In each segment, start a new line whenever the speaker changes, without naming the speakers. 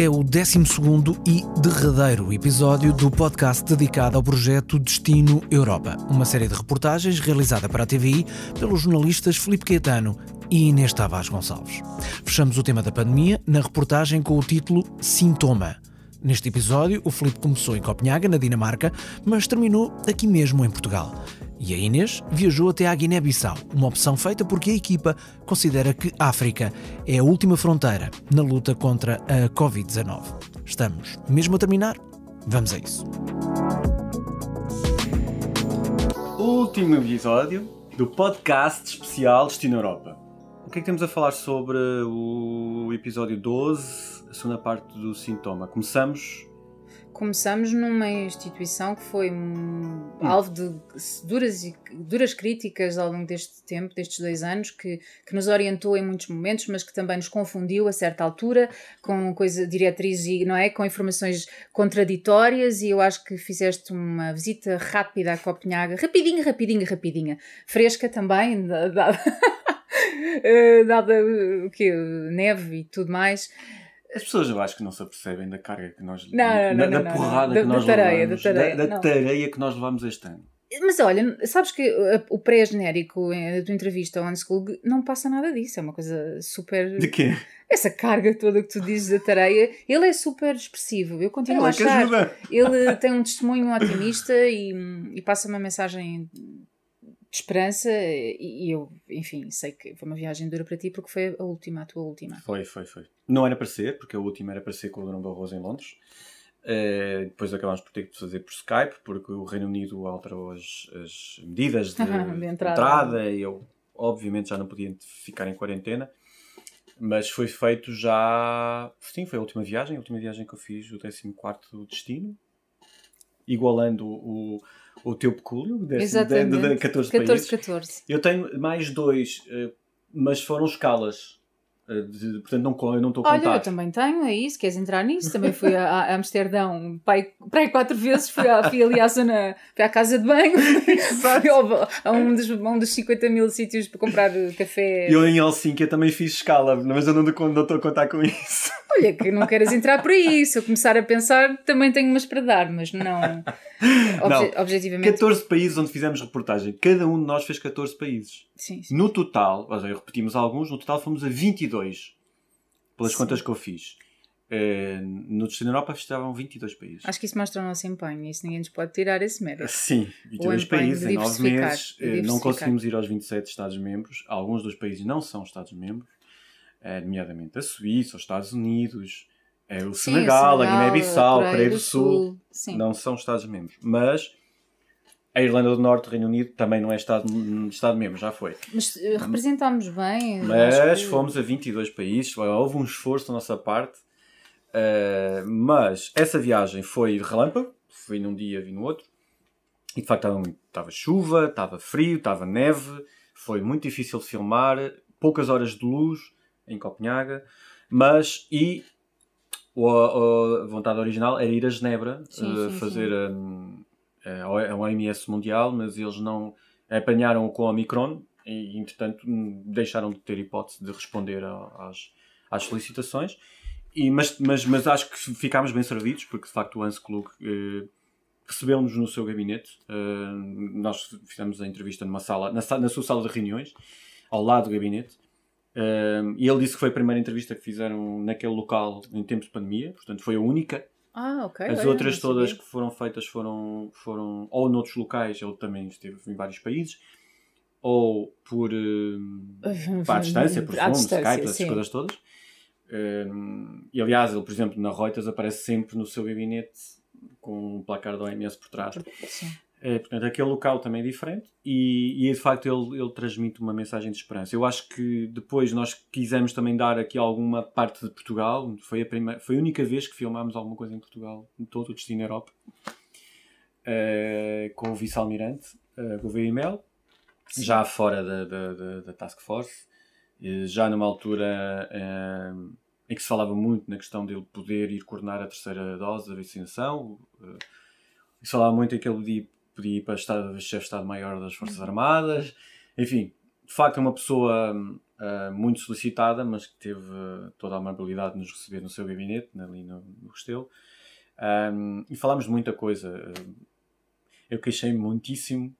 é o 12 e derradeiro episódio do podcast dedicado ao projeto Destino Europa, uma série de reportagens realizada para a TVI pelos jornalistas Filipe Caetano e Inês Tavares Gonçalves. Fechamos o tema da pandemia na reportagem com o título Sintoma. Neste episódio, o Filipe começou em Copenhaga, na Dinamarca, mas terminou aqui mesmo em Portugal. E a Inês viajou até à Guiné-Bissau, uma opção feita porque a equipa considera que África é a última fronteira na luta contra a Covid-19. Estamos mesmo a terminar? Vamos a isso.
Último episódio do podcast especial Destino Europa. O que é que temos a falar sobre o episódio 12, a segunda parte do sintoma? Começamos
começamos numa instituição que foi um alvo de duras, duras críticas ao longo deste tempo, destes dois anos, que, que nos orientou em muitos momentos, mas que também nos confundiu a certa altura com coisa diretrizes, não é? Com informações contraditórias e eu acho que fizeste uma visita rápida a Copenhaga, rapidinha, rapidinha, rapidinha, fresca também, dada, dada o que neve e tudo mais.
As pessoas eu acho que não se apercebem da carga que nós
não, não,
da,
não,
porrada
da,
que nós
da tareia,
levamos,
da tareia,
da, da tareia que nós levamos este ano.
Mas olha, sabes que o pré-genérico da tua entrevista ao Unschool não passa nada disso, é uma coisa super.
De quê?
Essa carga toda que tu dizes da tareia, ele é super expressivo. Eu continuo
Ela
a achar.
ajuda.
Ele tem um testemunho otimista e, e passa uma mensagem de esperança e, eu, enfim, sei que foi uma viagem dura para ti porque foi a última, a tua última.
Foi, foi, foi. Não era para ser, porque a última era para ser com o Durão Barroso em Londres. Uh, depois acabámos por ter que fazer por Skype, porque o Reino Unido alterou as, as medidas de,
de entrada.
entrada e eu, obviamente, já não podia ficar em quarentena. Mas foi feito já. Sim, foi a última viagem, a última viagem que eu fiz, o 14 destino, igualando o, o teu pecúlio, de,
Exatamente.
de, de 14,
14,
países.
14.
Eu tenho mais dois, eh, mas foram escalas. Eh, portanto, não, eu não estou a
Olha,
contar.
eu também tenho, é isso, queres entrar nisso? Também fui a, a Amsterdão, pai, para aí quatro vezes, fui, à, fui ali à zona, fui à casa de banho, fui ao- a um dos, a um dos 50 mil sítios para comprar café.
Eu em Helsinki eu também fiz escala, mas eu não estou não a contar com isso.
Olha, que não queres entrar por aí, se eu começar a pensar, também tenho umas para dar, mas não, obje- objetivamente.
14 países onde fizemos reportagem. Cada um de nós fez 14 países.
Sim, sim.
No total, ou seja, repetimos alguns, no total fomos a 22. Pelas
Sim.
contas que eu fiz. Eh, no Destino Europa estavam 22 países.
Acho que isso mostra o nosso empenho, isso ninguém nos pode tirar esse mérito.
Sim, 22
empenho
países em 9
diversificar,
meses. Eh, Não conseguimos ir aos 27 Estados-membros. Alguns dos países não são Estados-membros, eh, nomeadamente a Suíça, os Estados Unidos, o
Sim,
Senegal,
o
a Guiné-Bissau, a
Coreia
do Sul.
Sim.
Não são Estados-membros. Mas a Irlanda do Norte, Reino Unido, também não é Estado- Estado-membro, já foi.
Mas eh, representámos bem.
Mas
que-
fomos a 22 países, houve um esforço da nossa parte, eh, mas essa viagem foi relâmpago, fui num dia, vi no outro, e de facto estava, chuva, estava frio, estava neve, foi muito difícil de filmar, poucas horas de luz em Copenhaga, mas e a, vontade original era ir a Genebra,
Sim,
eh,
sim,
fazer hum, a, a OMS Mundial, mas eles não apanharam com a Omicron e, entretanto, hum, deixaram de ter hipótese de responder às, às solicitações. E, mas, mas, mas acho que ficámos bem servidos, porque de facto o Hans Klug eh, recebeu-nos no seu gabinete. Eh, nós fizemos a entrevista numa sala, na, na sua sala de reuniões, ao lado do gabinete. Eh, e ele disse que foi a primeira entrevista que fizeram naquele local em tempos de pandemia, portanto foi a única.
Ah, ok.
As
olha,
outras todas que foram feitas foram, foram ou noutros locais, ele também esteve em vários países, ou por eh, para a distância, por Zoom,
distância,
Skype, essas
sim.
coisas todas. Um, e aliás, ele, por exemplo, na Reuters aparece sempre no seu gabinete com um placar da OMS por trás.
Sim.
É, portanto, aquele local também é diferente e, e de facto ele, ele transmite uma mensagem de esperança. Eu acho que depois nós quisemos também dar aqui alguma parte de Portugal. Foi a, primeira, foi a única vez que filmámos alguma coisa em Portugal, em todo o destino Europa, Eh, com o vice-almirante uh, Gouveia Mel, já fora da, da, da, da Task Force, já numa altura em que se falava muito na questão dele poder ir coordenar a terceira dose da vacinação. e se falava muito em que ele ir para chefe de Estado-Maior das Forças Armadas. Enfim, de facto é uma pessoa uh, muito solicitada, mas que teve toda a amabilidade de nos receber no seu gabinete, ali no, no Restelo. Um, e falámos de muita coisa. Eu queixei-me muitíssimo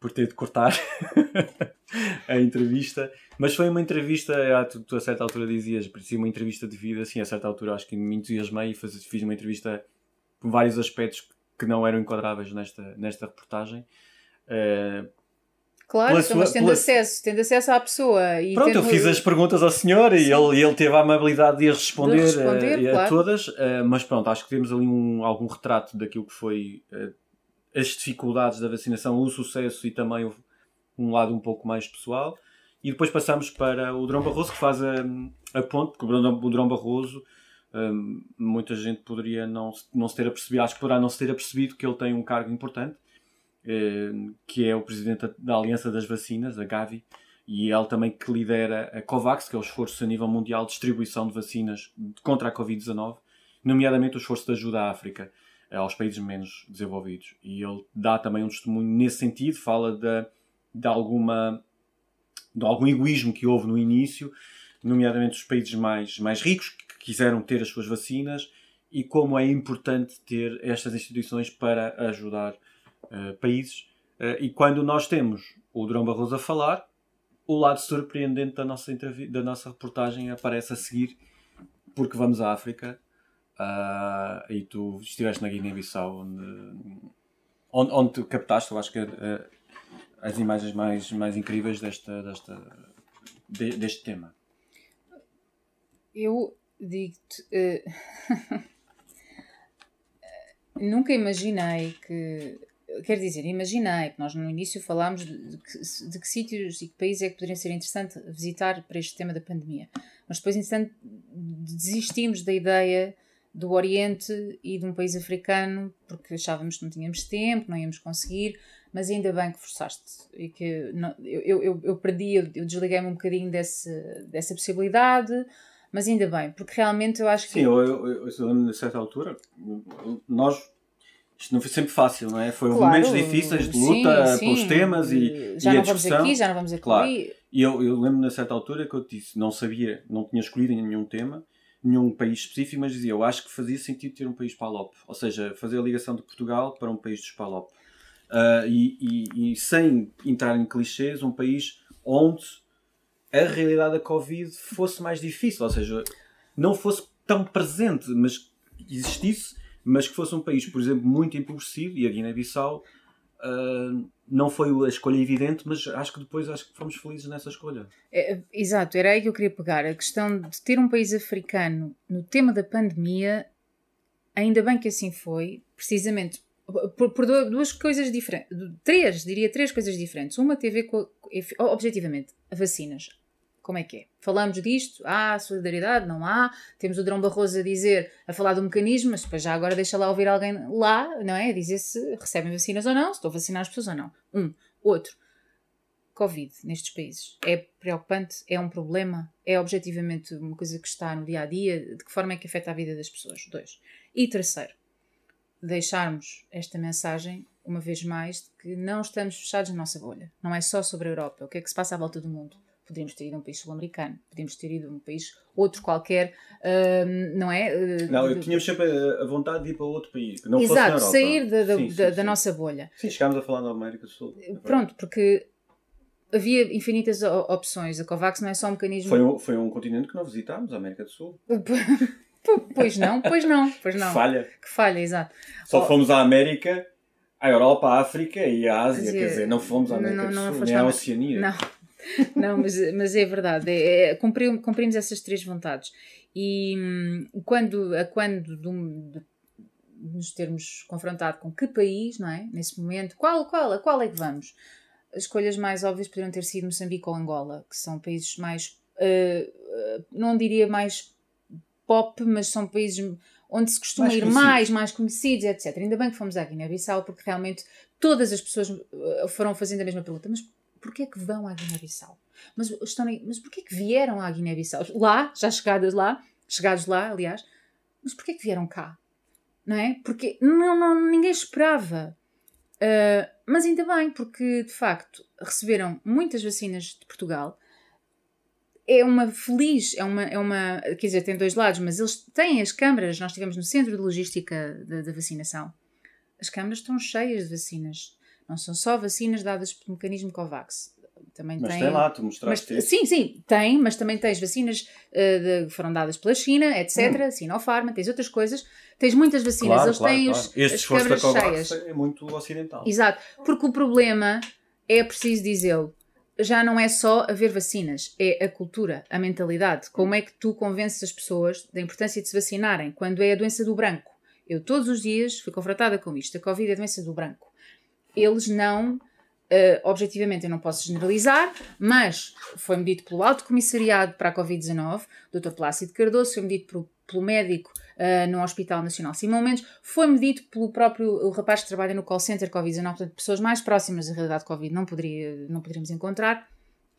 por ter de cortar a entrevista, mas foi uma entrevista, tu, tu, a certa altura dizias, parecia uma entrevista de vida, assim, a certa altura acho que me entusiasmei e fiz uma entrevista com vários aspectos que não eram enquadráveis nesta, nesta reportagem. Uh,
Claro, então, mas tendo, pela... acesso, tendo acesso à pessoa.
E Pronto, eu fiz as perguntas ao senhor e ele, ele teve a amabilidade de as responder, de responder a, claro. a, todas, uh, mas pronto, acho que temos ali um, algum retrato daquilo que foi as dificuldades da vacinação, o sucesso e também um lado um pouco mais pessoal. E depois passamos para o Drão Barroso, que faz a, a ponte, porque o Drão Barroso, um, muita gente poderia não, não se ter apercebido, acho que poderá não se ter apercebido que ele tem um cargo importante eh, que é o presidente da Aliança das Vacinas, a Gavi, e ele também que lidera a COVAX, que é o esforço a nível mundial de distribuição de vacinas contra a Covid-19, nomeadamente o esforço de ajuda à África, eh, aos países menos desenvolvidos. E ele dá também um testemunho nesse sentido, fala de, de, alguma, de algum egoísmo que houve no início, nomeadamente os países mais, mais ricos, quiseram ter as suas vacinas, e como é importante ter estas instituições para ajudar eh, países. Uh, e quando nós temos o Durão Barroso a falar, o lado surpreendente da nossa, da nossa reportagem aparece a seguir, porque vamos à África uh, e tu estiveste na Guiné-Bissau, onde, onde, onde captaste, eu acho que as imagens mais, mais incríveis desta, desta, de, deste tema.
Eu digo-te. nunca imaginei que quer dizer, imaginei que nós no início falámos de, que, de que sítios e que países é que poderiam ser interessante visitar para este tema da pandemia. Mas depois, entretanto, desistimos da ideia do Oriente e de um país africano porque achávamos que não tínhamos tempo, não íamos conseguir, mas ainda bem que forçaste e que não, eu, eu, eu perdi, eu, eu desliguei-me um bocadinho desse, dessa possibilidade, mas ainda bem, porque realmente eu acho que.
Sim, eu, eu, eu, de certa altura, nós isto não foi sempre fácil, não é? Foram claro, momentos difíceis de luta sim, sim. pelos temas e,
já
e
não vamos aqui, já não vamos aqui.
Claro. E eu, eu lembro-me, a certa altura, que eu disse, não sabia, não tinha escolhido nenhum tema, nenhum país específico, mas dizia, eu acho que fazia sentido ter um país PALOP. Ou seja, fazer a ligação de Portugal para um país dos PALOP. Uh, e, e, e, sem entrar em clichês, um país onde a realidade da Covid fosse mais difícil, ou seja, não fosse tão presente, mas existisse mas que fosse um país, por exemplo, muito empobrecido, e a Guiné-Bissau uh, não foi a escolha evidente, mas acho que depois acho que fomos felizes nessa escolha.
É, exato, era aí que eu queria pegar. A questão de ter um país africano no tema da pandemia, ainda bem que assim foi, precisamente por, por duas coisas diferentes, três, diria três coisas diferentes. Uma ver com, objetivamente, vacinas como é que é? Falamos disto, há solidariedade, não há. Temos o Drão Barroso a dizer, a falar do mecanismo, mas depois já agora deixa lá ouvir alguém lá, não é? A dizer se recebem vacinas ou não, se estão a vacinar as pessoas ou não. Um. Outro. Covid nestes países. É preocupante? É um problema? É objetivamente uma coisa que está no dia a dia? De que forma é que afeta a vida das pessoas? Dois. E terceiro, deixarmos esta mensagem, uma vez mais, de que não estamos fechados na nossa bolha. Não é só sobre a Europa. O que é que se passa à volta do mundo? Podíamos ter ido a um país sul-americano, podíamos ter ido a um país outro qualquer, uh, não é?
Uh, não, eu tínhamos sempre a vontade de ir para outro país, não
Exato, sair da, da, sim, sim, da, sim. nossa bolha.
Sim, chegámos a falar na América do Sul.
Pronto, porque havia infinitas opções. A COVAX não é só um mecanismo.
Foi um, foi um continente que não visitámos, a América do Sul.
pois não, pois não, pois não.
Que falha.
Que falha, exato.
Só oh. fomos à América, à Europa, à África e à Ásia, quer dizer, não fomos à América não, do Sul, nem à Oceania.
Não. Não, mas, mas é verdade. É, é, cumprimos, cumprimos essas três vontades. E hum, quando, a quando de, de, nos termos confrontado com que país, não é? Nesse momento, qual, qual, a qual é que vamos? As escolhas mais óbvias poderiam ter sido Moçambique ou Angola, que são países mais, uh, uh, não diria mais pop, mas são países onde se costuma mais ir conhecidos. mais, mais conhecidos, etc. Ainda bem que fomos à Guiné-Bissau, porque realmente todas as pessoas uh, foram fazendo a mesma pergunta, mas porquê é que vão à Guiné-Bissau? Mas, estão, mas porquê é que vieram à Guiné-Bissau? Lá, já chegadas lá, chegados lá, aliás, mas porquê é que vieram cá? Não é? Porque não, não, ninguém esperava. Uh, mas ainda bem, porque de facto receberam muitas vacinas de Portugal. É uma feliz, é uma, é uma. Quer dizer, tem dois lados, mas eles têm as câmaras. Nós estivemos no centro de logística da vacinação. As câmaras estão cheias de vacinas. Não são só vacinas dadas pelo mecanismo COVAX também
mas
tem.
tem lá, tu mostraste
mas, Sim, sim, tem, mas também tens vacinas uh, que foram dadas pela China, etc. Hum. Sinopharma, tens outras coisas. Tens muitas vacinas,
claro,
eles
claro,
têm
claro.
os,
este
as
esforço da
cheias.
é muito ocidental.
Exato, porque o problema é preciso dizê-lo. Já não é só haver vacinas, é a cultura, a mentalidade. Como é que tu convences as pessoas da importância de se vacinarem quando é a doença do branco? Eu todos os dias fui confrontada com isto. A Covid é a doença do branco. Eles não Uh, objetivamente eu não posso generalizar, mas foi medido pelo Alto Comissariado para a Covid-19, Dr. Plácido Cardoso, foi medido por, pelo médico uh, no Hospital Nacional Simão Mendes, foi medido pelo próprio o rapaz que trabalha no call center Covid-19, portanto, pessoas mais próximas da realidade Covid não, poderia, não poderíamos encontrar,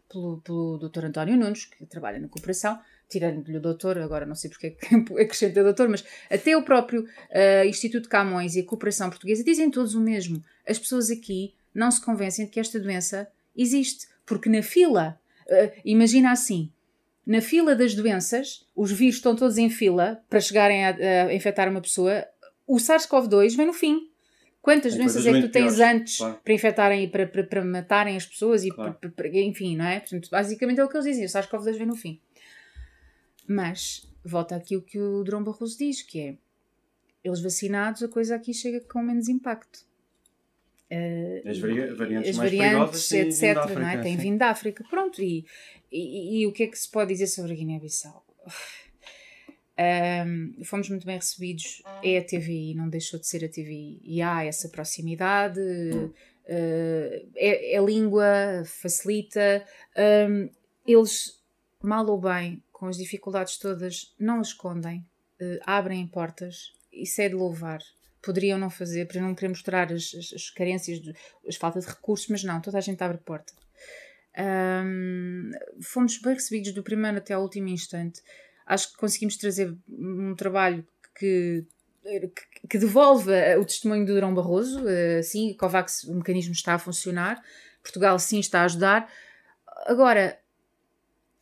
pelo, pelo Dr. António Nunes, que trabalha na cooperação, tirando-lhe o doutor, agora não sei porque é que acrescenta o doutor, mas até o próprio uh, Instituto Camões e a cooperação portuguesa dizem todos o mesmo. As pessoas aqui não se convencem de que esta doença existe. Porque na fila, uh, imagina assim, na fila das doenças, os vírus estão todos em fila para chegarem a, a infectar uma pessoa, o SARS-CoV-2 vem no fim. Quantas doenças é que tu tens piores, antes claro. para infectarem e para, para, para, matarem as pessoas e claro. para, enfim, não é? Portanto, basicamente é o que eles dizem, o SARS-CoV-2 vem no fim. Mas, volta aqui o que o Drão Barroso diz, que é eles vacinados, a coisa aqui chega com menos impacto.
Uh, as variantes
as
mais
variantes, etc. É? Têm vindo da África. Pronto, e, e, e, o que é que se pode dizer sobre a Guiné-Bissau? Um, fomos muito bem recebidos. É a TVI, não deixou de ser a TVI. E há essa proximidade. Uh, é, é, língua, facilita. Um, eles, mal ou bem, com as dificuldades todas, não escondem, uh, abrem portas. Isso é de louvar poderiam não fazer, para não querer mostrar as, as, as carências, de, as falta de recursos, mas não, toda a gente abre porta. Um, fomos bem recebidos do primeiro até ao último instante. Acho que conseguimos trazer um trabalho que, que, devolve o testemunho do Durão Barroso. Uh, sim, o COVAX, o mecanismo está a funcionar, Portugal sim está a ajudar. Agora,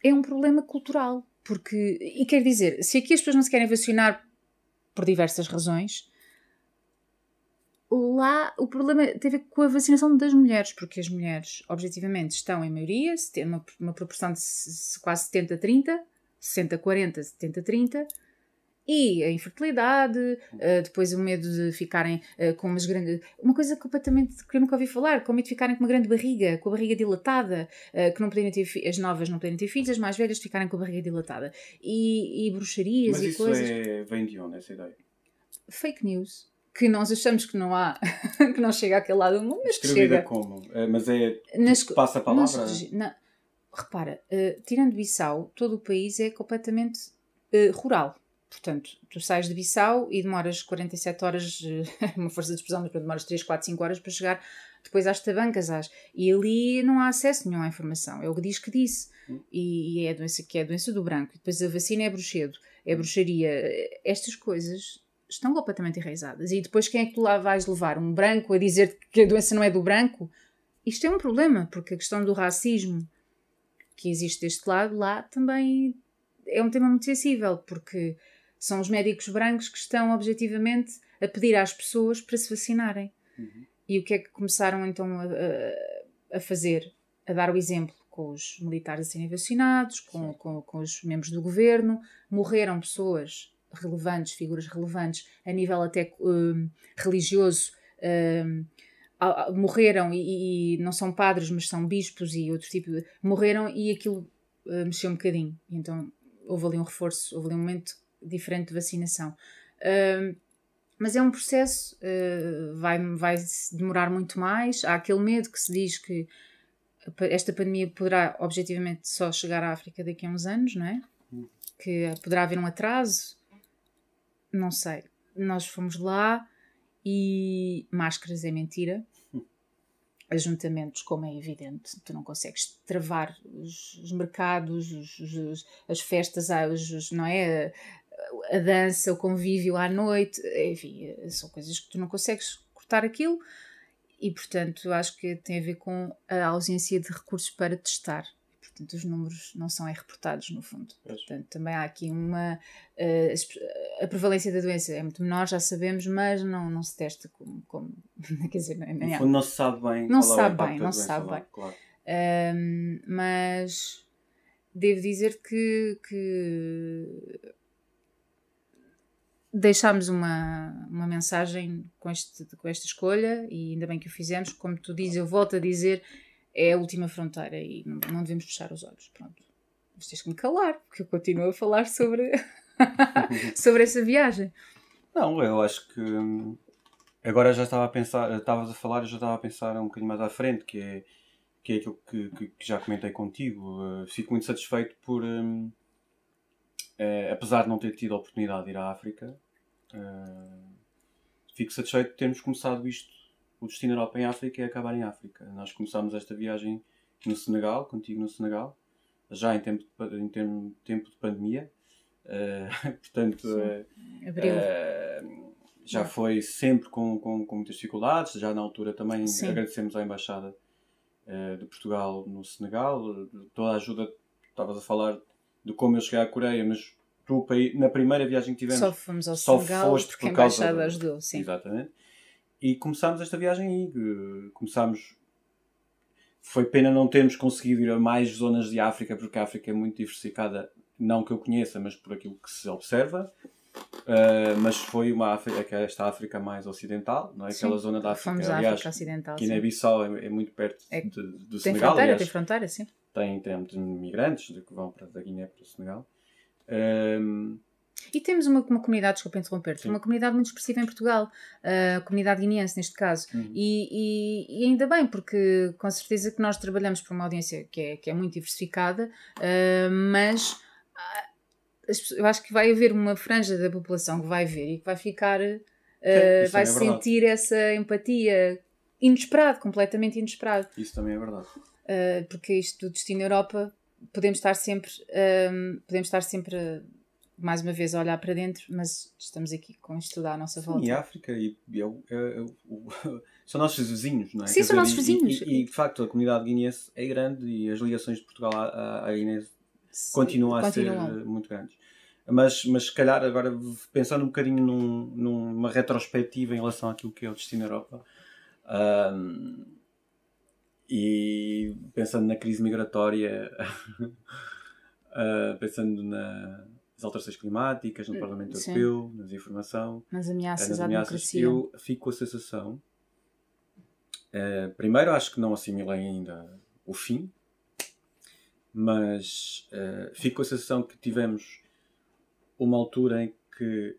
é um problema cultural, porque, e quer dizer, se aqui as pessoas não se querem vacinar por diversas razões, lá o problema tem a ver com a vacinação das mulheres, porque as mulheres, objetivamente, estão em maioria, uma, uma proporção de quase 70-30, 60-40, 70-30, e a infertilidade, uh, depois o medo de ficarem uh, com umas grandes. Uma coisa completamente que eu nunca ouvi falar, com o medo de ficarem com uma grande barriga, com a barriga dilatada, uh, que não poderem ter as novas não poderem ter filhos, as mais velhas ficarem com a barriga dilatada. E, e bruxarias
Mas
e
isso
coisas.
É... vem de onde essa ideia?
Fake news que nós achamos que não há, que não chega àquele lado do mundo, mas que chega.
como? Mas é. Nas, passa a palavra?
Não, repara, uh, tirando Bissau, todo o país é completamente uh, rural. Portanto, tu sais de Bissau e demoras 47 horas, uh, uma força de explosão, mas demoras 3, 4, 5 horas para chegar depois às tabancas. Às, e ali não há acesso nenhum à informação. É o que diz que disse. Hum. E, e, é a doença que é a doença do branco. E depois a vacina é bruxedo, é bruxaria. Estas coisas estão completamente enraizadas. E depois quem é que tu lá vais levar? Um branco a dizer que a doença não é do branco? Isto é um problema, porque a questão do racismo que existe deste lado, lá também é um tema muito sensível, porque são os médicos brancos que estão objetivamente a pedir às pessoas para se vacinarem. Uhum. E o que é que começaram então a, a, fazer? A dar o exemplo com os militares a serem vacinados, com, com, com os membros do governo. Morreram pessoas relevantes, figuras relevantes a nível até um, religioso, um, morreram e, e, não são padres, mas são bispos e outro tipo de. morreram e aquilo uh, mexeu um bocadinho. Então houve ali um reforço, houve ali um momento diferente de vacinação. Uh, mas é um processo, uh, vai, vai demorar muito mais. Há aquele medo que se diz que esta pandemia poderá objetivamente só chegar à África daqui a uns anos, não é? Que poderá haver um atraso não sei. Nós fomos lá e máscaras é mentira. Ajuntamentos, como é evidente, tu não consegues travar os, os mercados, os, os, as festas, os, não é? A, dança, o convívio à noite, enfim, são coisas que tu não consegues cortar aquilo e, portanto, acho que tem a ver com a ausência de recursos para testar. Portanto, os números não são é reportados, no fundo. Portanto, também há aqui uma. Uh, a prevalência da doença é muito menor, já sabemos, mas não, não se testa como. como quer dizer, nem, nem
fundo, não se sabe bem.
Não se sabe bem, não se sabe bem. Claro. Um, mas devo dizer que, que deixámos uma, uma mensagem com, este, com esta escolha e ainda bem que o fizemos. Como tu dizes, eu volto a dizer, é a última fronteira e não, não devemos fechar os olhos. Pronto. Mas tens que me calar, porque eu continuo a falar sobre, sobre essa viagem.
Não, eu acho que hum, agora já estava a pensar, estavas a falar, eu já estava a pensar um bocadinho mais à frente, que é, que é aquilo que, que, que já comentei contigo. Uh, fico muito satisfeito por. Um, Uh, apesar de não ter tido a oportunidade de ir à África, uh, fico satisfeito de termos começado isto, o destino Europa em África e acabar em África. Nós começámos esta viagem no Senegal, contigo no Senegal, já em tempo de, em tempo, tempo de pandemia. Uh, portanto, já foi sempre com, com, com, muitas dificuldades. Já na altura também Sim. agradecemos à Embaixada de Portugal no Senegal, toda a ajuda. Estavas a falar de como eu cheguei à Coreia, mas tu, na primeira viagem que tivemos,
só fomos ao só Senegal foste porque por causa a embaixada ajudou, sim.
Exatamente. E começámos esta viagem aí. Começámos. Foi pena não termos conseguido ir a mais zonas de África, porque a África é muito diversificada, não que eu conheça, mas por aquilo que se observa. Uh, mas foi uma África, é esta África mais ocidental, não é? Aquela sim, zona da África,
aliás, África Ocidental,
Guiné-Bissau é, é, muito perto é, de, do
tem
Senegal.
Fronteira,
aliás,
tem fronteira, sim
tem, tem muitos migrantes que vão para, da Guiné para o Senegal. Um,
e temos uma, uma comunidade, desculpa interromper-te, uma comunidade muito expressiva em Portugal, a comunidade guineense neste caso. Uhum. E, e, e, ainda bem, porque com certeza que nós trabalhamos para uma audiência que é, que é muito diversificada, uh, mas uh, eu acho que vai haver uma franja da população que vai ver e que vai ficar, uh, vai é sentir essa empatia inesperado, completamente inesperado.
Isso também é verdade.
Uh, porque isto do destino Europa podemos estar sempre um, podemos estar sempre mais uma vez a olhar para dentro mas estamos aqui com isto tudo à nossa volta
e a África e, e são nossos vizinhos não é?
sim Quer são dizer, nossos vizinhos
e, e, de facto a comunidade guineense é grande e as ligações de Portugal à, à Guiné continuam a continuam. ser muito grandes mas, mas se calhar agora pensando um bocadinho num, numa retrospectiva em relação àquilo que é o destino Europa um, e pensando na crise migratória, uh, pensando nas alterações climáticas, no Parlamento Sim. Europeu, na desinformação,
nas ameaças, nas ameaças
eu fico com a sensação. Uh, primeiro, acho que não assimilei ainda o fim, mas uh, fico com a sensação que tivemos uma altura em que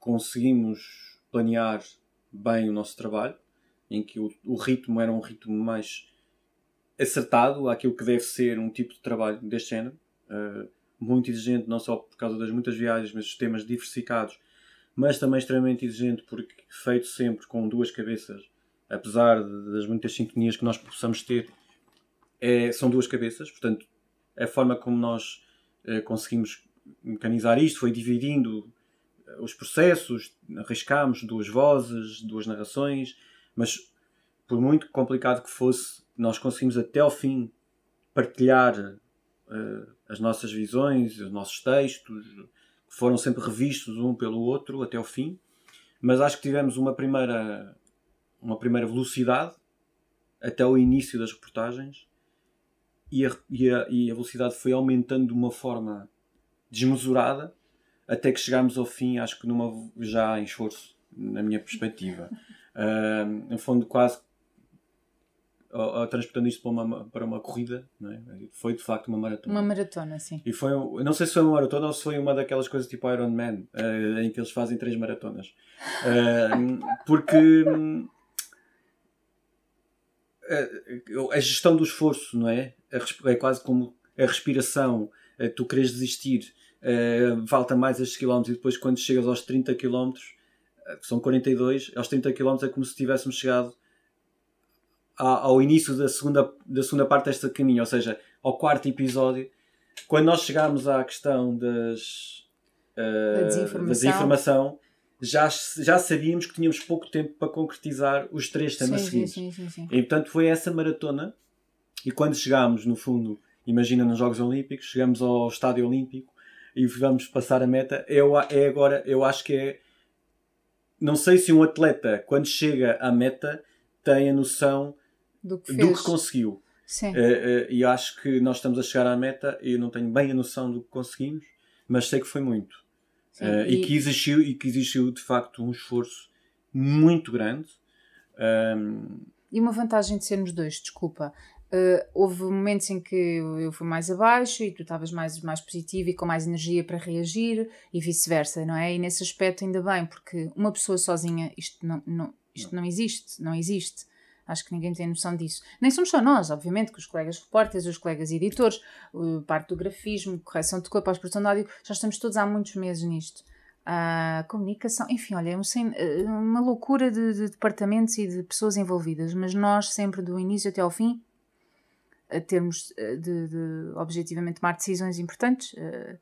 conseguimos planear bem o nosso trabalho em que o, o ritmo era um ritmo mais acertado àquilo que deve ser um tipo de trabalho deste género. Uh, muito exigente, não só por causa das muitas viagens, mas temas diversificados, mas também extremamente exigente porque feito sempre com duas cabeças, apesar de, das muitas sintonias que nós possamos ter, é, são duas cabeças, portanto, a forma como nós uh, conseguimos mecanizar isto foi dividindo os processos, arriscámos duas vozes, duas narrações, mas por muito complicado que fosse, nós conseguimos até ao fim partilhar uh, as nossas visões, os nossos textos, que foram sempre revistos um pelo outro até ao fim. Mas acho que tivemos uma primeira, uma primeira velocidade até o início das reportagens e a, e a, e a velocidade foi aumentando de uma forma desmesurada até que chegámos ao fim, acho que numa já em esforço, na minha perspectiva. Uh, no fundo, quase uh, uh, transportando isto para uma, para uma corrida, é? foi de facto uma maratona.
Uma maratona, sim.
E foi, não sei se foi uma maratona ou se foi uma daquelas coisas tipo Iron Man, uh, em que eles fazem três maratonas. porque a gestão do esforço, não é? É quase como a respiração, tu queres desistir, falta mais estes quilómetros e depois quando chegas aos 30 quilómetros são 42, aos 30 km é como se tivéssemos chegado ao início da segunda, da segunda parte desta caminho, ou seja, ao quarto episódio, quando nós chegámos à questão das, uh, da, desinformação. desinformação, já, já sabíamos que tínhamos pouco tempo para concretizar os três temas
sim,
seguintes.
sim, sim, sim.
E portanto foi essa maratona. E quando chegámos, no fundo, imagina nos Jogos Olímpicos, chegamos ao Estádio Olímpico e vamos passar a meta. Eu, é agora, eu acho que é. Não sei se um atleta, quando chega à meta, tem a noção
Do que
do que conseguiu.
Sim.
Eh, eh, e acho que nós estamos a chegar à meta e eu não tenho bem a noção do que conseguimos, mas sei que foi muito.
sim.
Eh, e... que existiu, e que existiu de facto um esforço muito grande. Ahm,
E uma vantagem de sermos dois, desculpa. Uh, houve momentos em que eu fui mais abaixo e tu estavas mais, mais positivo e com mais energia para reagir e vice-versa, não é? E nesse aspecto ainda bem, porque uma pessoa sozinha, isto não, não, isto não existe, não existe. Acho que ninguém tem noção disso. Nem somos só nós, obviamente, que os colegas repórteres, os colegas editores, parte do grafismo, correção de cor, pós-produção de áudio, já estamos todos há muitos meses nisto. A comunicação, enfim, olha, é uh, uma loucura de, de departamentos e de pessoas envolvidas, mas nós sempre do início até ao fim a termos uh, de, de objetivamente tomar decisões importantes. Uh,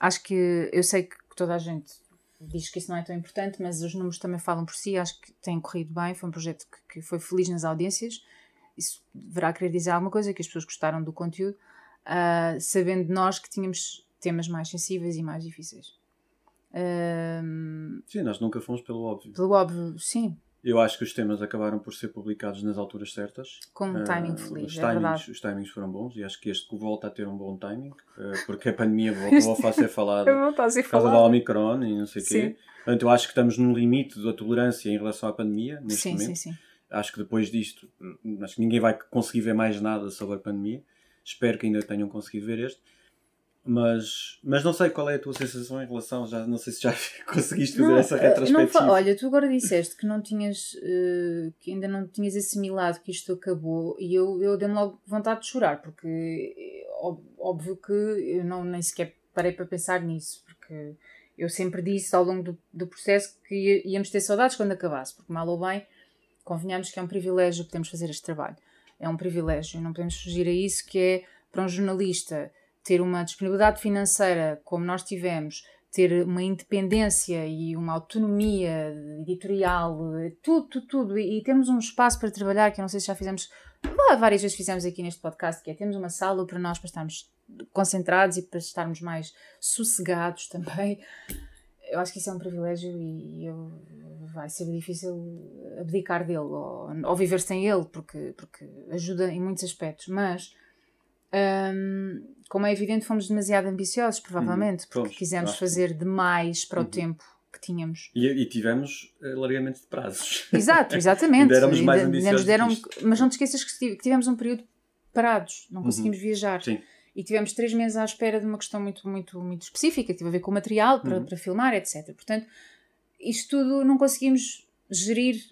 acho que eu sei que toda a gente diz que isso não é tão importante, mas os números também falam por si. Acho que tem corrido bem. Foi um projeto que, que foi feliz nas audiências. Isso deverá querer dizer alguma coisa, que as pessoas gostaram do conteúdo, uh, sabendo nós que tínhamos temas mais sensíveis e mais difíceis. Um,
sim, nós nunca fomos pelo óbvio.
pelo óbvio, sim,
Eu acho que os temas acabaram por ser publicados nas alturas certas.
com um timing feliz,
os,
é
timings,
verdade.
os timings foram bons e acho que este volta a ter um bom timing, ah, porque a pandemia voltou a ser falada
a ser
por causa da. Omicron e não sei o quê. Portanto, eu acho que estamos num limite da tolerância em relação à pandemia, neste
Sim,
momento.
sim, sim.
Acho que depois disto, hum, acho que ninguém vai conseguir ver mais nada sobre a pandemia. Espero que ainda tenham conseguido ver este. Mas, mas não sei qual é a tua sensação em relação, já não sei se já conseguiste fazer
Não,
essa
eh, não
retrospectiva.
fa- olha, tu agora disseste que não tinhas, eh, que ainda não tinhas assimilado que isto acabou e eu, eu dei-me logo vontade de chorar, porque eh, óbvio que eu não, nem sequer parei para pensar nisso, porque eu sempre disse ao longo do, do processo que íamos ter saudades quando acabasse, porque mal ou bem, convenhamos que é um privilégio podermos fazer este trabalho. É um privilégio, não podemos fugir a isso, que é para um jornalista ter uma disponibilidade financeira como nós tivemos, ter uma independência e uma autonomia editorial, tudo, tudo, tudo. E, temos um espaço para trabalhar que eu não sei se já fizemos, vá, várias vezes fizemos aqui neste podcast, que é temos uma sala para nós para estarmos concentrados e para estarmos mais sossegados também. Eu acho que isso é um privilégio e, e eu, vai ser difícil abdicar dele ou, ou viver sem ele, porque, porque ajuda em muitos aspectos. Mas, hum, como é evidente, fomos demasiado ambiciosos, provavelmente,
Uhum,
porque
fomos,
quisemos
que-
fazer demais para o
Uhum.
tempo que tínhamos.
E, e tivemos eh, largamente de prazos.
Exato, exatamente.
Éramos mais ambiciosos
deram, mas não te esqueças que tive- que tivemos um período parados, não
Uhum.
conseguimos viajar.
Sim.
E tivemos três meses à espera de uma questão muito, muito, muito específica, que teve a ver com o material para,
Uhum.
para filmar, etc. Portanto, isto tudo não conseguimos gerir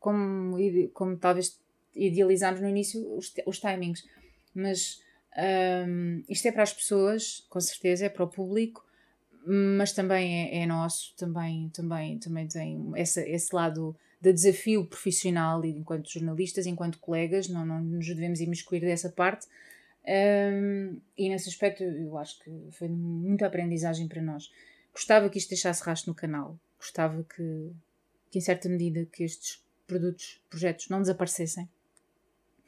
como, como talvez idealizámos no início os, os timings. Mas hum, isto é para as pessoas, com certeza, é para o público, mas também é, é nosso, também, também, também tem essa, esse lado de desafio profissional enquanto jornalistas, enquanto colegas, não, não nos devemos imiscuir dessa parte. Um, e nesse aspecto eu acho que foi muita aprendizagem para nós. Gostava que isto deixasse rastro no canal, gostava que, que em certa medida que estes produtos, projetos não desaparecessem.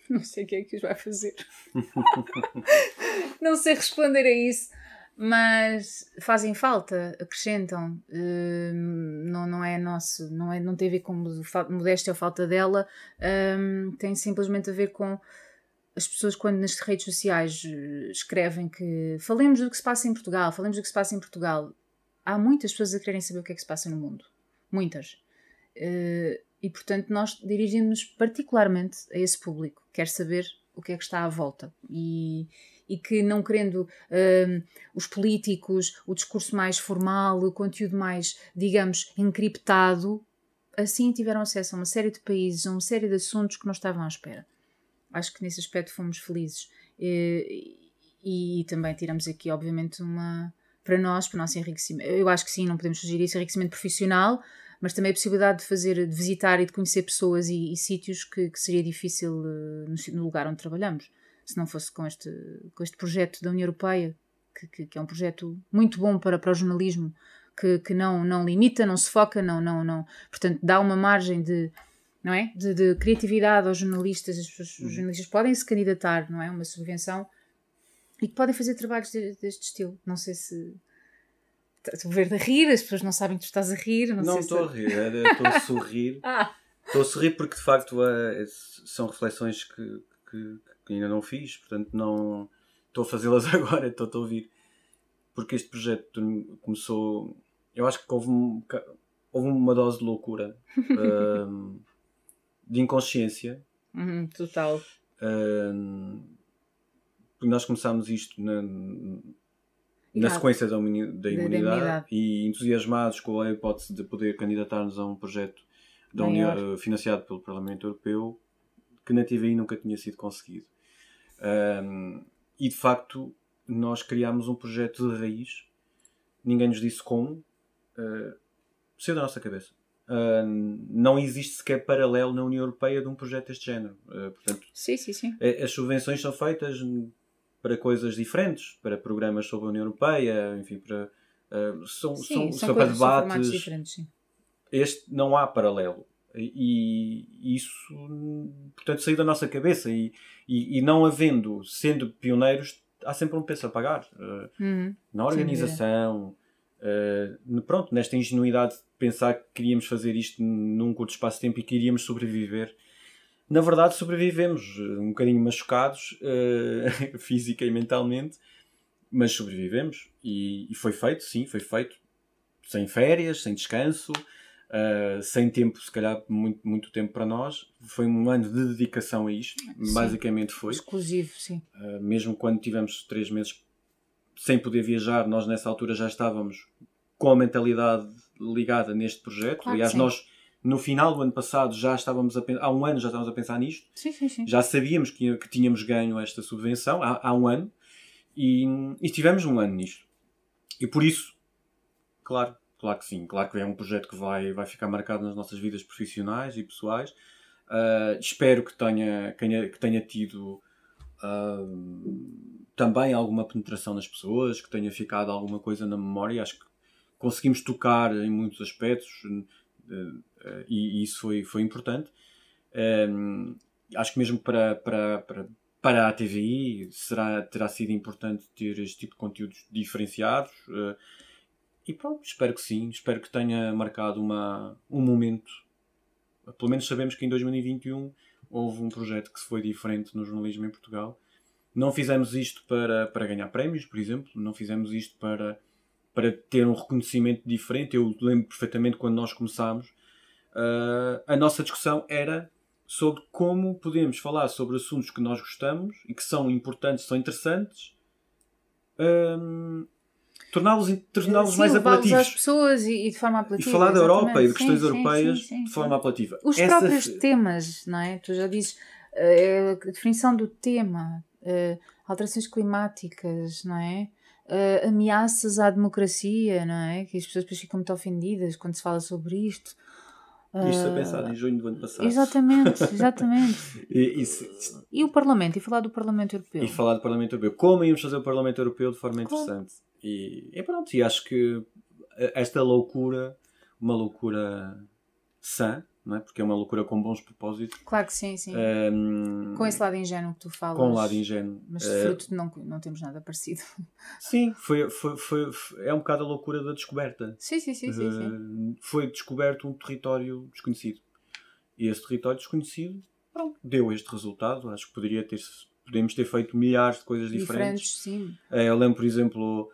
Não sei o que é que os vai fazer. não sei responder a isso, mas fazem falta, acrescentam. Hum, não, não é nosso, não, é, não tem a ver com modéstia ou falta dela, hum, tem simplesmente a ver com as pessoas quando nas redes sociais eh, escrevem que falemos do que se passa em Portugal, falemos do que se passa em Portugal. Há muitas pessoas a quererem saber o que é que se passa no mundo. Muitas. Eh, e portanto nós dirigimos particularmente a esse público, quer saber o que é que está à volta. E, e que não querendo hum, os políticos, o discurso mais formal, o conteúdo mais, digamos, encriptado, assim tiveram acesso a uma série de países, a uma série de assuntos que não estavam à espera. Acho que nesse aspecto fomos felizes. E, e, e também tiramos aqui, obviamente, uma. Para nós, para o nosso enriquecimento. Eu acho que sim, não podemos fugir esse enriquecimento profissional, mas também a possibilidade de fazer, de visitar e de conhecer pessoas e, e sítios que, que, seria difícil uh, no, no, lugar onde trabalhamos, se não fosse com este, com este projeto da União Europeia, que, que, que é um projeto muito bom para, para o jornalismo, que, não, não limita, não se foca, não, não, não. Portanto, dá uma margem de, não é? de, de criatividade aos jornalistas. As, os
Uhum.
jornalistas podem se candidatar, não é? Uma subvenção e que podem fazer trabalhos de- deste estilo. Não sei se. Estou a ver de rir, as pessoas não sabem que tu estás a rir. Não,
estou a
se...
rir, era- estou a sorrir.
Ah,
Estou a sorrir porque de facto eh, são reflexões que, que- que ainda não fiz, portanto não estou a fazê-las agora, estou a ouvir. Porque este projeto começou. Eu acho que houve, um houve uma dose de loucura, ahm, de inconsciência.
uhum, total.
porque nós começámos isto na, na sequência da, da imunidade,
imunidade.
e entusiasmados com a hipótese de poder candidatar-nos a um projeto da União, financiado pelo Parlamento Europeu que na TVI nunca tinha sido conseguido. Ahm, e de facto nós criámos um projeto de raiz, ninguém nos disse como, uh, saiu da nossa cabeça. Ahm, não existe sequer paralelo na União Europeia de um projeto deste género. Uh, portanto,
Sim, sim, sim.
as subvenções são feitas para coisas diferentes, para programas sobre a União Europeia, enfim, para, eh, são,
Sim,
são,
são,
para debates.
diferentes, sim.
Este não há paralelo. E, e isso, portanto, saiu da nossa cabeça. E, e, e não havendo, sendo pioneiros, há sempre um preço a pagar. eh,
Uhum.
na organização, no- pronto, nesta ingenuidade de pensar que queríamos fazer isto num curto espaço de tempo e que iríamos sobreviver. Na verdade, sobrevivemos, eh, um bocadinho machucados, eh, física e mentalmente, mas sobrevivemos e, e foi feito, sim, foi feito sem férias, sem descanso, eh, sem tempo, se calhar muito, muito tempo para nós. Foi um ano de dedicação a isto,
Sim.
basicamente foi.
Exclusivo, sim.
Uh, mesmo quando tivemos três meses sem poder viajar, nós nessa altura já estávamos com a mentalidade ligada neste projeto.
Claro
Aliás, nós no final do ano passado já estávamos a pensar, há um ano já estávamos a pensar nisto,
Sim, sim, sim.
já sabíamos que, que tínhamos ganho esta subvenção há, há um ano e, e estivemos um ano nisto. E por isso, claro, claro que sim, claro que é um projeto que vai, vai ficar marcado nas nossas vidas profissionais e pessoais. Uh, espero que tenha, que tenha, tido uh, também alguma penetração nas pessoas, que tenha ficado alguma coisa na memória. Acho que conseguimos tocar em muitos aspectos uh, e, e isso foi, foi importante. Um, acho que mesmo para, para, para, para a TVI será, terá sido importante ter este tipo de conteúdos diferenciados. uh, e pronto, espero que sim, espero que tenha marcado uma, um momento. Pelo menos sabemos que em 2021 houve um projeto que se foi diferente no jornalismo em Portugal. Não fizemos isto para, para ganhar prémios, por exemplo, não fizemos isto para, para ter um reconhecimento diferente. Eu lembro perfeitamente quando nós começámos, uh, a nossa discussão era sobre como podemos falar sobre assuntos que nós gostamos e que são importantes, são interessantes, um, torná-los torná mais apelativos.
às pessoas e, e de forma
E
apelativa.
falar da Europa e de
exatamente.
questões
Sim,
europeias
sim, sim,
de forma apelativa.
Os
Essa-
próprios temas, não é? Tu já dizes eh, a definição do tema, eh, alterações climáticas, não é? Eh, ameaças à democracia, não é? Que as pessoas depois ficam muito ofendidas quando se fala sobre isto.
Isto a
Eh,
pensar em junho do ano passado.
Exatamente, exatamente.
E, e
E o Parlamento, e falar do Parlamento Europeu.
e falar do Parlamento Europeu. Como íamos fazer o Parlamento Europeu de forma interessante. E, e pronto, e acho que esta loucura, uma loucura sã, não é? porque é uma loucura com bons propósitos,
Claro que sim, sim.
ehm,
com esse lado ingênuo que tu falas.
com um lado ingênuo.
Mas
Eh,
fruto não, não temos nada parecido.
sim, foi, foi, foi, foi- é um bocado a loucura da descoberta.
Sim, sim, sim, sim. sim.
Uh, foi descoberto um território desconhecido. E esse território desconhecido pronto, deu este resultado. Acho que poderia ter, podemos ter feito milhares de coisas diferentes.
Diferentes, sim.
Eh, Eu lembro, por exemplo,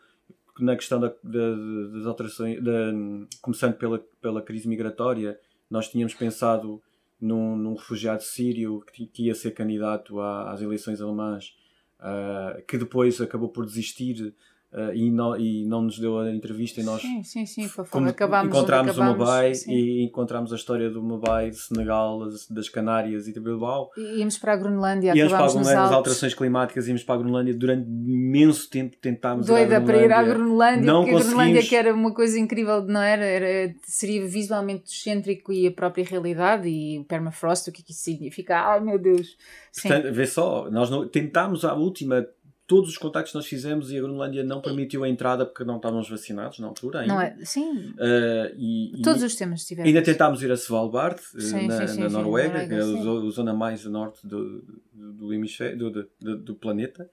na questão da, da- das alterações, da- começando pela, pela crise migratória, nós tínhamos pensado num, num refugiado sírio que, que ia ser candidato à- às eleições alemãs, ah, que depois acabou por desistir ah, e, não, e não nos deu a entrevista e nós
Sim, sim, sim.
Como
acabámos onde
encontramos o
acabámos,
Mabai
sim.
e encontramos a história do Mabai, de Senegal, das- Canárias e de Bilbao.
E Íamos para a Groenlândia,
Íamos para a Groenlândia, as alterações climáticas, íamos para a Groenlândia durante imenso tempo tentámos
Doida
ir
para ir à
Groenlândia. Não
porque a Groenlândia que era uma coisa incrível, não era? era seria visualmente excêntrico e a própria realidade e o permafrost, o que é que isso significa? Ai meu Deus!
Portanto, vê só, nós não, tentámos à última todos os contactos que nós fizemos e a Groenlândia não permitiu a entrada porque não estávamos vacinados na altura ainda.
Não é? Sim.
Uh, e, e
Todos os temas tivemos.
ainda tentámos ir a Svalbard, eh,
Sim,
na,
sim,
na
sim,
Noruega,
Noruega,
que é a zona mais a norte do, do, hemisfério, do, do- do- planeta.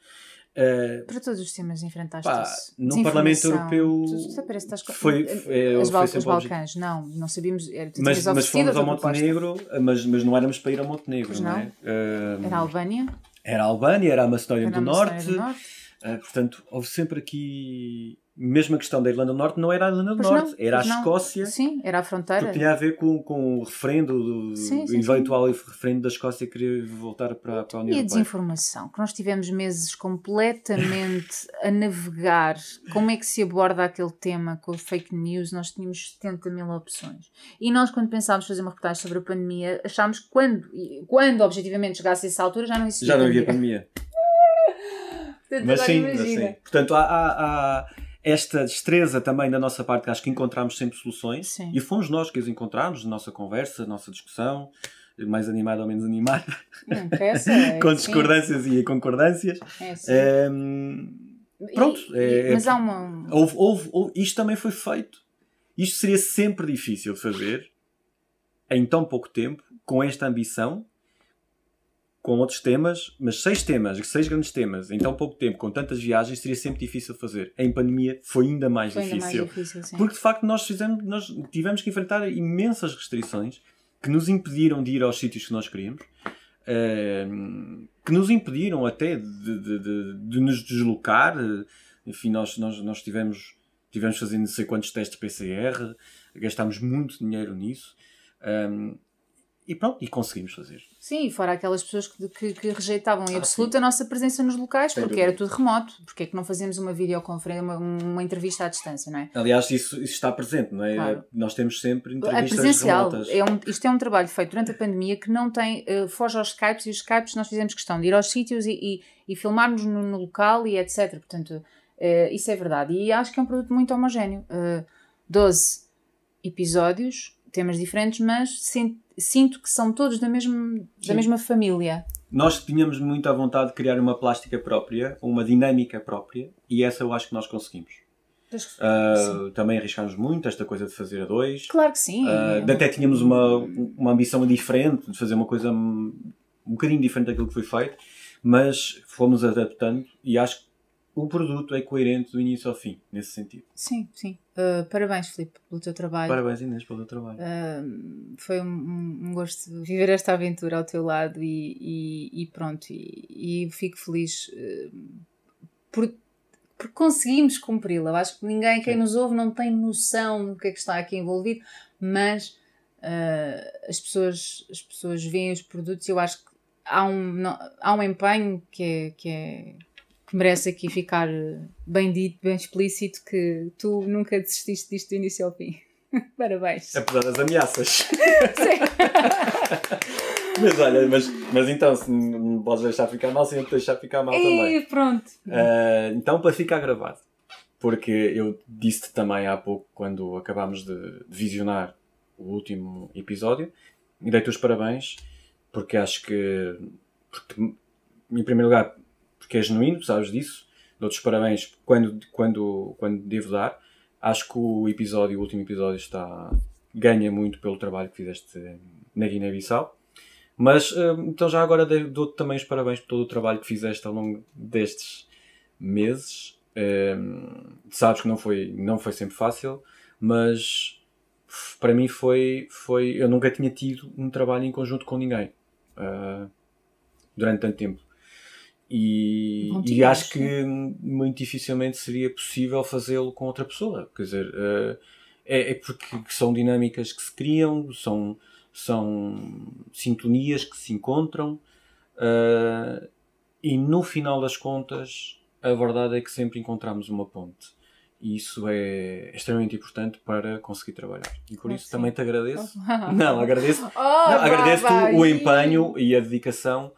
Uh,
Para todos os temas enfrentaste
Pá,
isso.
no Parlamento. Europeu
Tu-
foi- foi-
As
foi
Bal-
sempre
os. Balcãs, não, não sabíamos. Era,
mas, mas fomos ao. Montenegro, mas, mas não éramos para ir ao Montenegro,
Pois
não,
não.
é? Uh,
Era a Albânia,
era a Albânia, era a Macedónia
era
do
a
Norte.
Macedónia do Norte.
Uh, portanto, houve sempre aqui. Mesmo a questão da Irlanda do Norte, não era a Irlanda do
Pois
Norte,
não,
era a
pois não.
Escócia.
Sim, era a fronteira.
Porque tinha a ver com, com o referendo, do,
Sim, sim,
o eventual referendo da Escócia querer voltar para, para a União
E a
Europeia.
desinformação, que nós tivemos meses completamente a navegar como é que se aborda aquele tema com fake news, nós tínhamos 70 mil opções. E nós, quando pensámos fazer uma reportagem sobre a pandemia, achámos que quando, quando objetivamente chegasse a essa altura já não existia
Já não havia
pandemia.
pandemia.
Portanto,
Mas sim,
imagina.
assim. Portanto, há, há- há esta destreza também da nossa parte, que acho que encontramos sempre soluções.
Sim.
E fomos nós que as encontramos, na nossa conversa, na nossa discussão, mais animada ou menos animada,
interessa. é
com discordâncias e concordâncias.
é assim.
Ehm, pronto,
E-
é-
e- mas
é-
há uma.
houve, houve- houve- isto também foi feito. Isto seria sempre difícil de fazer em tão pouco tempo, com esta ambição, com outros temas, mas seis temas, seis grandes temas, em tão pouco tempo, com tantas viagens, seria sempre difícil fazer. Em pandemia foi ainda mais
Foi ainda mais
difícil.
difícil, sim.
Porque de facto nós fizemos, nós tivemos que enfrentar imensas restrições que nos impediram de ir aos sítios que nós queríamos, ehm, que nos impediram até de, de- de- de nos deslocar. Enfim, nós, nós, nós tivemos, tivemos fazendo não sei quantos testes PCR, gastámos muito dinheiro nisso. ehm, e pronto, e conseguimos fazer.
Sim, fora aquelas pessoas que, que, que rejeitavam em
Ah,
absoluto a nossa presença nos locais,
Sem
porque era tudo remoto. Porque é que não fazemos uma videoconferência, uma, uma entrevista à distância, não é?
Aliás, isso, isso está presente, não é?
Claro.
Nós temos sempre
A
entrevistas
presencial,
remotas.
é um, isto é um trabalho feito durante a pandemia que não tem, eh, foge aos Skypes e os Skypes nós fizemos questão de ir aos sítios e, e, e filmarmos no, no local e etc. Portanto, eh, isso é verdade. E acho que é um produto muito homogéneo. Eh, 12 episódios, temas diferentes, mas sin- sinto que são todos da mesma, da mesma família.
Nós tínhamos muita vontade de criar uma plástica própria, uma dinâmica própria, e essa eu acho que nós conseguimos.
Sim.
também arriscámos muito esta coisa de fazer a dois.
Claro que sim. É
até tínhamos uma, uma ambição diferente, de fazer uma coisa um, um bocadinho diferente daquilo que foi feito, mas fomos adaptando e acho que o produto é coerente do início ao fim, nesse sentido.
Sim, sim. Uh, parabéns, Filipe, pelo teu trabalho.
Parabéns, Inês, pelo teu trabalho.
Uh, foi um, um gosto viver esta aventura ao teu lado e, e- e pronto. E, e fico feliz uh, por, por conseguimos cumpri-la. Eu Acho que ninguém, quem
Sim.
nos ouve, não tem noção do que é que está aqui envolvido, mas as, pessoas, as pessoas veem os produtos e eu acho que há um, não- há um empenho que é. Que é que merece aqui ficar bem dito, bem explícito, que tu nunca desististe disto do início ao fim. Parabéns.
Apesar das ameaças.
Sim.
mas olha, mas, mas então, se não podes deixar ficar mal, sim, eu te deixar ficar mal também.
E pronto.
Uh, então, para ficar gravado, porque eu disse-te também há pouco, quando acabámos de, de visionar o último episódio, e dei-te os parabéns, porque acho que, porque, em primeiro lugar, porque é genuíno, sabes disso, dou-te parabéns quando, quando, quando devo dar. Acho que o episódio, o último episódio, está, ganha muito pelo trabalho que fizeste na Guiné-Bissau. Mas, uh, então já agora dou-te também os parabéns por todo o trabalho que fizeste ao longo destes meses. Um, sabes que não foi, não foi sempre fácil, mas para mim foi, foi. Eu nunca tinha tido um trabalho em conjunto com ninguém uh, durante tanto tempo. E, e acho que muito dificilmente seria possível fazê-lo com outra pessoa. Quer dizer, uh, é, é porque são dinâmicas que se criam, são, são sintonias que se encontram. uh, e no final das contas, a verdade é que sempre encontramos uma ponte. E isso é extremamente importante para conseguir trabalhar. E por isso
que
também
sim.
te agradeço. Não, agradeço,
Oh,
não, agradeço o empenho e a dedicação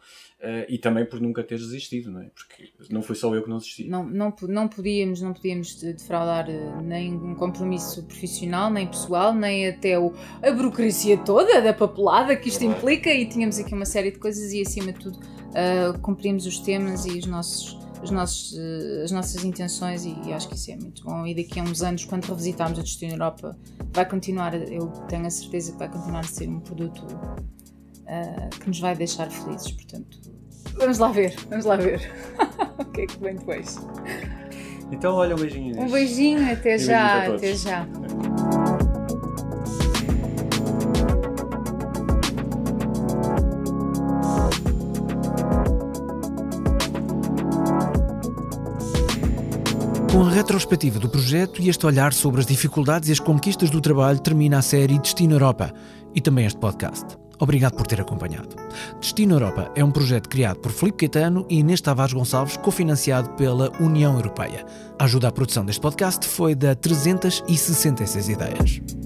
eh, e também por nunca teres desistido, não é? Porque não foi só eu que não desisti.
Não, não, não podíamos, não podíamos de- defraudar eh, nem um compromisso profissional, nem pessoal, nem até o, a burocracia toda da papelada que isto implica e tínhamos aqui uma série de coisas e acima de tudo eh, cumprimos os temas e os nossos os nossos, as nossas intenções e, e, acho que isso é muito bom. E daqui a uns anos, quando revisitarmos o Destino Europa, vai continuar, eu tenho a certeza que vai continuar a ser um produto uh, que nos vai deixar felizes. Portanto, vamos lá ver, vamos lá ver o que é que vem depois.
Então, olha, um beijinho.
Um beijinho, até já, até já.
Com a retrospectiva do projeto e este olhar sobre as dificuldades e as conquistas do trabalho, termina a série Destino Europa e também este podcast. Obrigado por ter acompanhado. Destino Europa é um projeto criado por Filipe Caetano e Inês Tavares Gonçalves, cofinanciado pela União Europeia. A ajuda à produção deste podcast foi da 366 Ideias.